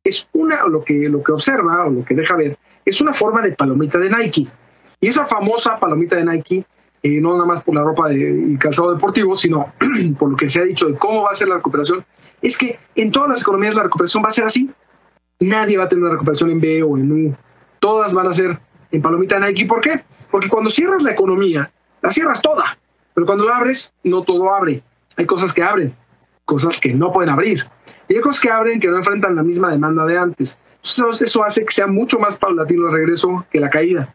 Es una, lo que, lo que observa o lo que deja ver, es una forma de palomita de Nike. Y esa famosa palomita de Nike, eh, no nada más por la ropa de, y calzado deportivo, sino por lo que se ha dicho de cómo va a ser la recuperación, es que en todas las economías la recuperación va a ser así. Nadie va a tener una recuperación en B o en U. Todas van a ser en palomita Nike. ¿Por qué? Porque cuando cierras la economía, la cierras toda. Pero cuando lo abres, no todo abre. Hay cosas que abren, cosas que no pueden abrir. Y hay cosas que abren que no enfrentan la misma demanda de antes. Entonces, eso hace que sea mucho más paulatino el regreso que la caída.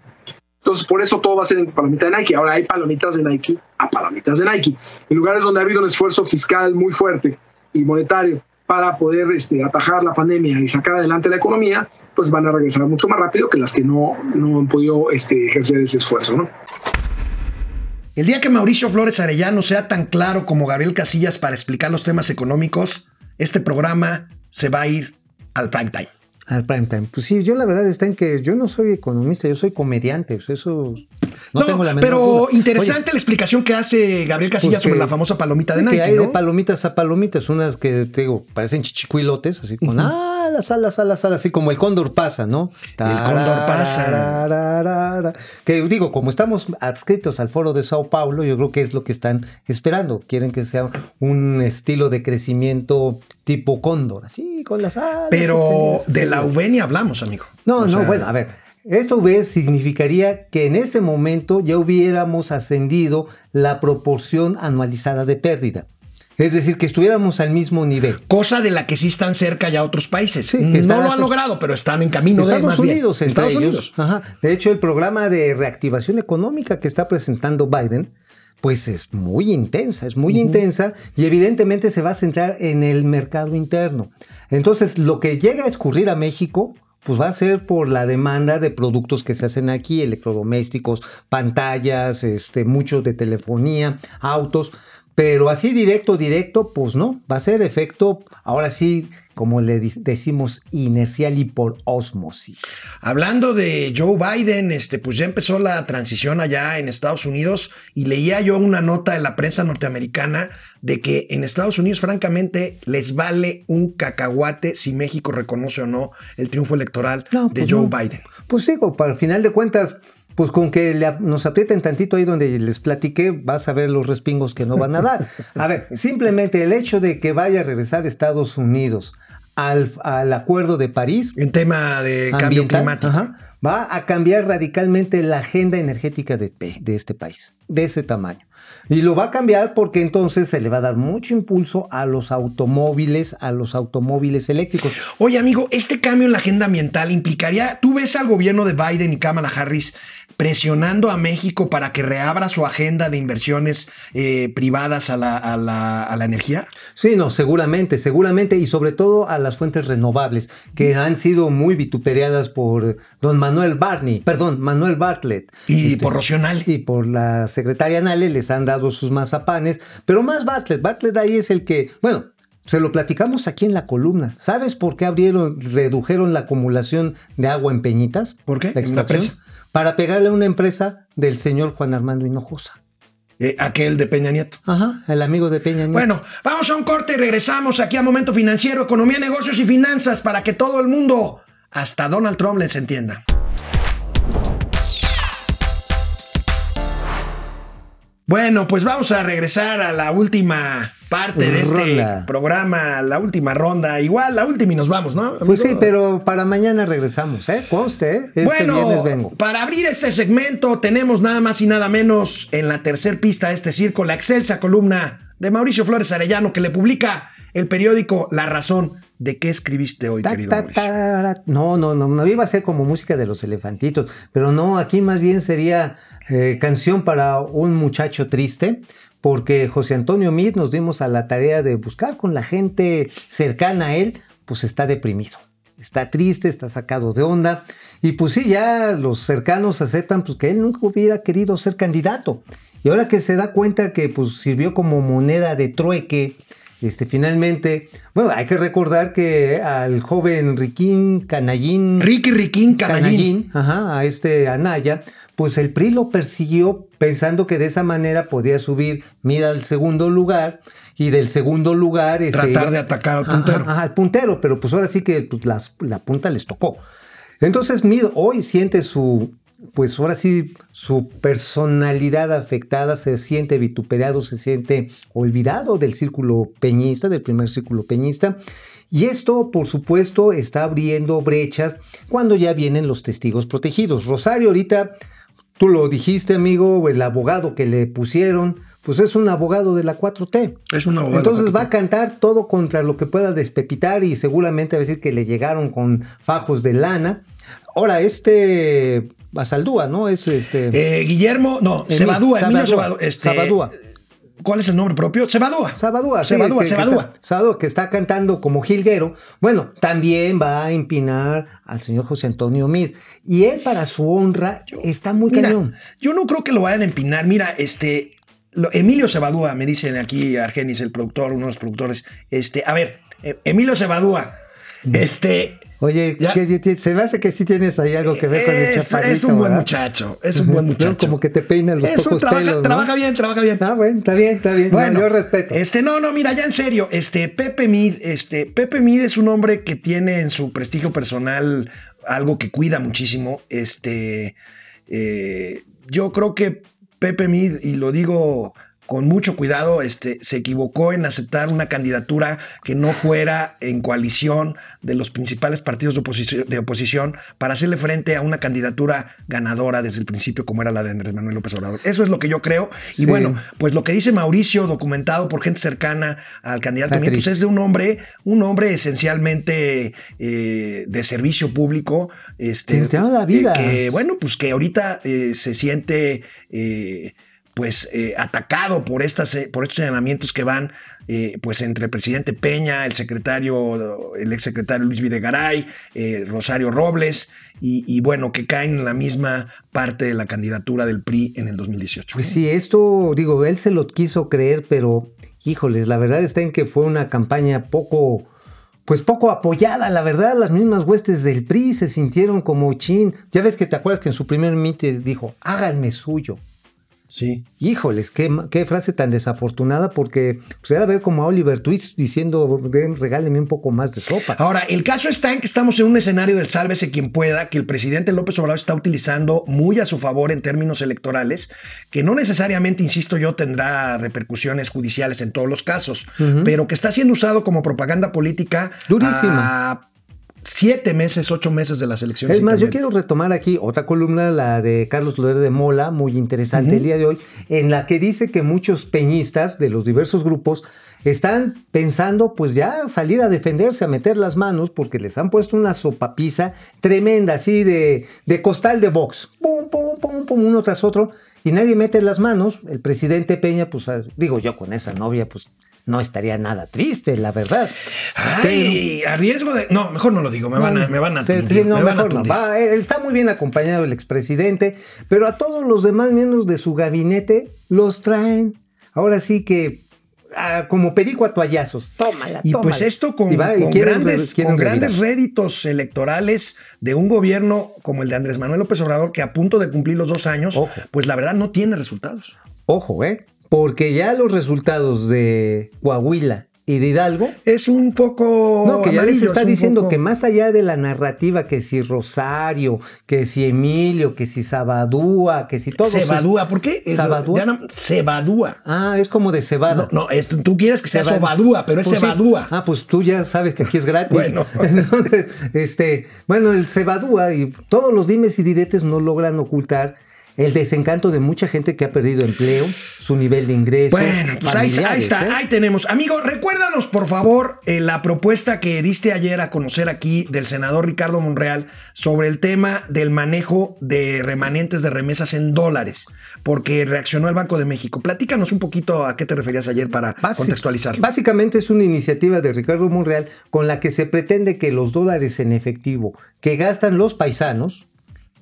Entonces, por eso todo va a ser en palomita de Nike. Ahora hay palomitas de Nike a palomitas de Nike. En lugares donde ha habido un esfuerzo fiscal muy fuerte y monetario para poder este, atajar la pandemia y sacar adelante la economía, pues van a regresar mucho más rápido que las que no, no han podido este, ejercer ese esfuerzo. ¿no? El día que Mauricio Flores Arellano sea tan claro como Gabriel Casillas para explicar los temas económicos, este programa se va a ir al prime time. Al prime time. Pues sí, yo la verdad está en que yo no soy economista, yo soy comediante. Pues eso no, tengo la menor Pero interesante la explicación que hace Gabriel Casillas pues sobre la famosa palomita de Nike. Que hay de palomitas a palomitas, unas que te digo, parecen chichicuilotes, así con alas, alas, alas, alas, así como el cóndor pasa, ¿no? El cóndor pasa. Que digo, como estamos adscritos al foro de Sao Paulo, yo creo que es lo que están esperando. Quieren que sea un estilo de crecimiento tipo cóndor, así con las alas. Pero de la V ni hablamos, amigo. No, no, bueno, a ver. Esto V significaría que en ese momento ya hubiéramos ascendido la proporción anualizada de pérdida. Es decir, que estuviéramos al mismo nivel. Cosa de la que sí están cerca ya otros países. que no lo han logrado, pero están en camino Estados de más Unidos, entre Estados Unidos. De hecho, el programa de reactivación económica que está presentando Biden, pues es muy intensa, es muy intensa y evidentemente se va a centrar en el mercado interno. Entonces, lo que llega a escurrir a México pues va a ser por la demanda de productos que se hacen aquí, electrodomésticos, pantallas, este, muchos de telefonía, autos. Pero así directo, directo, pues no, va a ser efecto, ahora sí, como le decimos, inercial y por osmosis. Hablando de Joe Biden, este, pues ya empezó la transición allá en Estados Unidos y leía yo una nota de la prensa norteamericana de que en Estados Unidos, francamente, les vale un cacahuate si México reconoce o no el triunfo electoral de pues Joe no. Biden. Pues digo, para el final de cuentas, pues con que le- nos aprieten tantito ahí donde les platiqué, vas a ver los respingos que no van a dar. A ver, simplemente el hecho de que vaya a regresar a Estados Unidos al, al acuerdo de París. En tema de cambio climático. ajá, va a cambiar radicalmente la agenda energética de, de este país, de ese tamaño. Y lo va a cambiar porque entonces se le va a dar mucho impulso a los automóviles, a los automóviles eléctricos. Oye, amigo, este cambio en la agenda ambiental implicaría, ¿tú ves al gobierno de Biden y Kamala Harris presionando a México para que reabra su agenda de inversiones eh, privadas a la, a la- a la energía? Sí, no, seguramente, seguramente, y sobre todo a las fuentes renovables, que han sido muy vituperadas por don Manuel Barney, perdón, Manuel Bartlett. Y por Rocío Nale. Y por la secretaria Nale les han dado sus mazapanes, pero más Bartlett, Bartlett ahí es el que, bueno, se lo platicamos aquí en la columna. ¿Sabes por qué abrieron, redujeron la acumulación de agua en Peñitas? ¿Por qué? La En la extracción. presa. Para pegarle a una empresa del señor Juan Armando Hinojosa. Eh, aquel de Peña Nieto. Ajá, el amigo de Peña Nieto. Bueno, vamos a un corte y regresamos aquí a Momento Financiero, Economía, Negocios y Finanzas para que todo el mundo, hasta Donald Trump, les entienda. Bueno, pues vamos a regresar a la última parte de este programa, la última ronda. Igual, la última y nos vamos, ¿no? Pues sí, pero para mañana regresamos, ¿eh? Conste, ¿eh? Este bueno, viernes vengo. para abrir este segmento tenemos nada más y nada menos en la tercer pista de este circo la excelsa columna de Mauricio Flores Arellano que le publica el periódico La Razón. ¿De qué escribiste hoy, Ta, querido ta, tarara. No, no, no, no iba a ser como música de los elefantitos, pero no, aquí más bien sería eh, canción para un muchacho triste, porque José Antonio Meade nos dimos a la tarea de buscar con la gente cercana a él, pues está deprimido. Está triste, está sacado de onda. Y pues sí, ya los cercanos aceptan pues, que él nunca hubiera querido ser candidato. Y ahora que se da cuenta que pues, sirvió como moneda de trueque, este, finalmente, bueno, hay que recordar que al joven Riquín Canallín. Ricky Riquín Canallín. ajá, a este Anaya, pues el PRI lo persiguió pensando que de esa manera podía subir, mira, al segundo lugar y del segundo lugar. este, Tratar de atacar al puntero. ajá, al puntero, pero pues ahora sí que pues, la punta les tocó. Entonces, Mid hoy siente su, pues ahora sí, su personalidad afectada, se siente vituperado, se siente olvidado del círculo peñista, del primer círculo peñista. Y esto, por supuesto, está abriendo brechas cuando ya vienen los testigos protegidos. Rosario, ahorita, tú lo dijiste, amigo, el abogado que le pusieron, pues es un abogado de la 4T. Es un abogado Entonces 4T. va a cantar todo contra lo que pueda despepitar y seguramente va a decir que le llegaron con fajos de lana. Ahora, este Basaldúa, ¿no? Es este. Eh, Guillermo, no, Sebadúa, Emilio Sebadúa. este, Sabadúa. ¿Cuál es el nombre propio? Sebadúa. Sabadúa, sí, Sebadúa, que- que Sebadúa. que está cantando como jilguero. Bueno, también va a empinar al señor José Antonio Mid. Y él, para su honra, está muy Mira, cañón. yo no creo que lo vayan a empinar. Mira, este. lo- Emilio Sebadúa, me dicen aquí Argenis, el productor, uno de los productores. Este, a ver, eh, Emilio Sebadúa. Este. Oye, que- se me hace que sí tienes ahí algo que ver con el chaparrito, es un buen ¿verdad? muchacho. Es un buen muchacho. como que te peinan los Es pocos trabaja, pelos, ¿no? trabaja bien, trabaja bien. Ah, bueno, está bien, está bien. Bueno, No, yo respeto. Este, no, no, mira, ya en serio, este, Pepe Mid, este, Pepe Mid es un hombre que tiene en su prestigio personal algo que cuida muchísimo. Este, eh, yo creo que Pepe Mid, y lo digo con mucho cuidado, este, se equivocó en aceptar una candidatura que no fuera en coalición de los principales partidos de oposición, de oposición para hacerle frente a una candidatura ganadora desde el principio, como era la de Andrés Manuel López Obrador. Eso es lo que yo creo. Y bueno, pues lo que dice Mauricio, documentado por gente cercana al candidato, Mid, pues es de un hombre, un hombre esencialmente eh, de servicio público. Este, la vida. eh, que, bueno, pues que ahorita eh, se siente. eh, pues eh, atacado por, estas, eh, por estos señalamientos que van eh, pues entre el presidente Peña, el secretario, el exsecretario Luis Videgaray, Rosario Robles, y, y, bueno, que caen en la misma parte de la candidatura del PRI en el 2018. Pues sí, esto, digo, él se lo quiso creer, pero híjoles, la verdad está en que fue una campaña poco pues poco apoyada, la verdad, las mismas huestes del PRI se sintieron como chin. Ya ves que te acuerdas que en su primer mite dijo, háganme suyo. Sí. Híjoles, qué, qué frase tan desafortunada, porque pues era ver como a Oliver Twist diciendo, regáleme un poco más de sopa. Ahora, el caso está en que estamos en un escenario del sálvese quien pueda, que el presidente López Obrador está utilizando muy a su favor en términos electorales, que no necesariamente, insisto yo, tendrá repercusiones judiciales en todos los casos, uh -huh. pero que está siendo usado como propaganda política. Durísima. A siete meses, ocho meses de las elecciones. Es más, yo quiero retomar aquí otra columna, la de Carlos Loer de Mola, muy interesante uh -huh. el día de hoy, en la que dice que muchos peñistas de los diversos grupos están pensando pues ya salir a defenderse, a meter las manos, porque les han puesto una sopapiza tremenda, así de, de costal de box. Pum, pum, pum, pum, uno tras otro. Y nadie mete las manos. El presidente Peña, pues digo yo con esa novia, pues no estaría nada triste, la verdad. Ay, Pero, a riesgo de. No, mejor no lo digo, me, no, van, a, me van a tundir, sí, no, me mejor no. Va, él está muy bien acompañado el expresidente, pero a todos los demás miembros de su gabinete los traen. Ahora sí que Ah, como perico a toallazos. Tómala, Y tómala. pues esto con, y va, y con quieren, grandes, quieren con grandes réditos electorales de un gobierno como el de Andrés Manuel López Obrador, que a punto de cumplir los dos años, Ojo. pues la verdad no tiene resultados. Ojo, ¿eh? Porque ya los resultados de Coahuila y de Hidalgo. Es un foco. No, que ya les amarillo, está es diciendo foco- que más allá de la narrativa, que si Rosario, que si Emilio, que si Sabadúa, que si todo. Cebadúa, ¿por qué? Sabadúa. no- Cebadúa. Ah, es como de cebada. No, no, es- tú quieres que sea Cebada. sobadúa, pero es Pues sí. cebadúa. Ah, pues tú ya sabes que aquí es gratis. Bueno. Entonces, este, bueno, el cebadúa y todos los dimes y diretes no logran ocultar el desencanto de mucha gente que ha perdido empleo, su nivel de ingreso. Bueno, pues ahí, está, ¿eh? ahí tenemos. Amigo, recuérdanos por favor eh, la propuesta que diste ayer a conocer aquí del senador Ricardo Monreal sobre el tema del manejo de remanentes de remesas en dólares, porque reaccionó el Banco de México. Platícanos un poquito a qué te referías ayer para Basi- contextualizar. Básicamente es una iniciativa de Ricardo Monreal con la que se pretende que los dólares en efectivo que gastan los paisanos,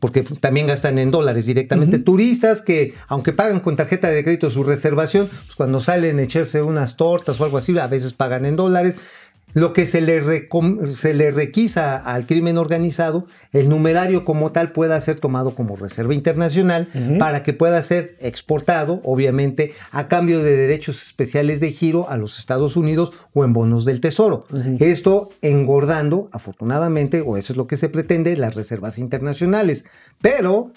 porque también gastan en dólares directamente, turistas que aunque pagan con tarjeta de crédito su reservación, pues cuando salen a echarse unas tortas o algo así, a veces pagan en dólares. Lo que se le, recom- se le requisa al crimen organizado, el numerario como tal pueda ser tomado como reserva internacional para que pueda ser exportado, obviamente, a cambio de derechos especiales de giro a los Estados Unidos o en bonos del Tesoro. Esto engordando, afortunadamente, o eso es lo que se pretende, las reservas internacionales. Pero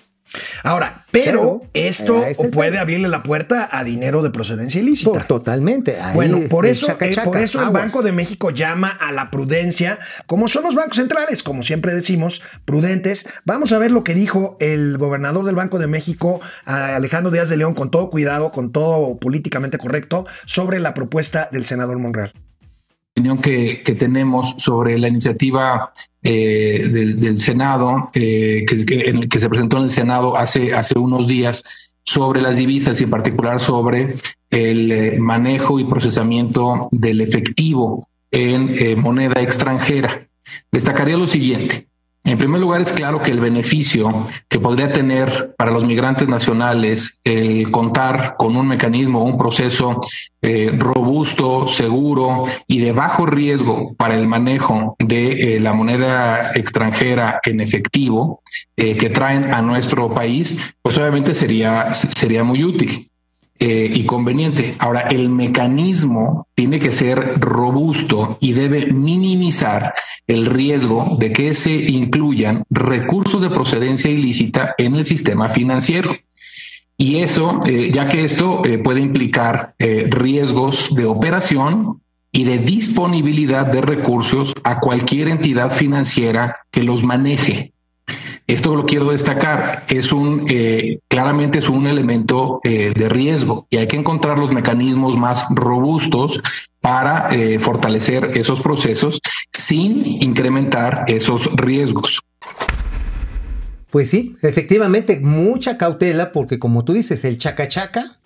Ahora, pero, Pero, esto el puede tema. abrirle la puerta a dinero de procedencia ilícita. to- totalmente. ahí Bueno, por eso, chaca, eh, por eso el. Banco de México llama a la prudencia, como son los bancos centrales, como siempre decimos, prudentes. Vamos a ver lo que dijo el gobernador del Banco de México, Alejandro Díaz de León, con todo cuidado, con todo políticamente correcto, sobre la propuesta del senador Monreal. Opinión que, tenemos sobre la iniciativa eh, del, Senado, eh, que, que- en que se presentó en el Senado hace, hace unos días, sobre las divisas y en particular sobre el eh, manejo y procesamiento del efectivo en eh, moneda extranjera. Destacaría lo siguiente. En primer lugar, es claro que el beneficio que podría tener para los migrantes nacionales el contar con un mecanismo, un proceso eh, robusto, seguro y de bajo riesgo para el manejo de eh, la moneda extranjera en efectivo eh, que traen a nuestro país, pues obviamente sería, sería muy útil eh, y conveniente. Ahora, el mecanismo tiene que ser robusto y debe minimizar el riesgo de que se incluyan recursos de procedencia ilícita en el sistema financiero. Y eso, eh, ya que esto eh, puede implicar riesgos de operación y de disponibilidad de recursos a cualquier entidad financiera que los maneje. Esto lo quiero destacar, es un eh, claramente es un elemento eh, de riesgo y hay que encontrar los mecanismos más robustos para eh, fortalecer esos procesos sin incrementar esos riesgos. Pues sí, efectivamente, mucha cautela, porque como tú dices, el chaca chaca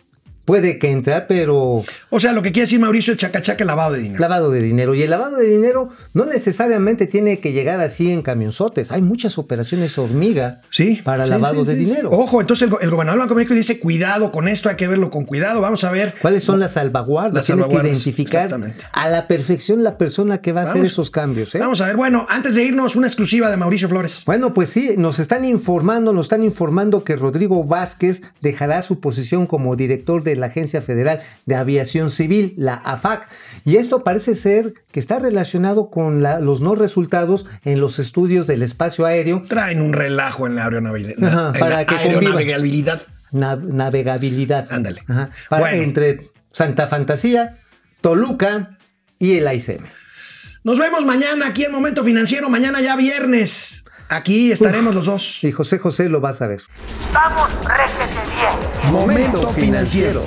puede que entrar, pero O sea, lo que quiere decir Mauricio es chacachaca lavado de dinero. lavado de dinero. Y el lavado de dinero no necesariamente tiene que llegar así en camionzotes. Hay muchas operaciones hormiga Sí. para Sí, lavado sí, de dinero. Ojo, entonces el, el gobernador Blanco México dice, cuidado con esto, hay que verlo con cuidado. Vamos a ver. ¿Cuáles son las salvaguardas? Las Tienes que identificar a la perfección la persona que va a hacer esos cambios. ¿eh? Vamos a ver. Bueno, antes de irnos, una exclusiva de Mauricio Flores. Bueno, pues sí, nos están informando, nos están informando que Rodrigo Vázquez dejará su posición como director de la Agencia Federal de Aviación Civil, la AFAC. Y esto parece ser que está relacionado con la- los no resultados en los estudios del espacio aéreo, Traen un relajo en la aeronavegabilidad. Ajá, para la que aeronavegabilidad. na- navegabilidad. Ándale. Ajá, para- Bueno. Entre Santa Fantasía, Toluca y el ICM. Nos vemos mañana aquí en Momento Financiero. Mañana ya viernes. Aquí estaremos los dos. Y José José lo vas a ver. Vamos, réjete bien. Momento Financiero.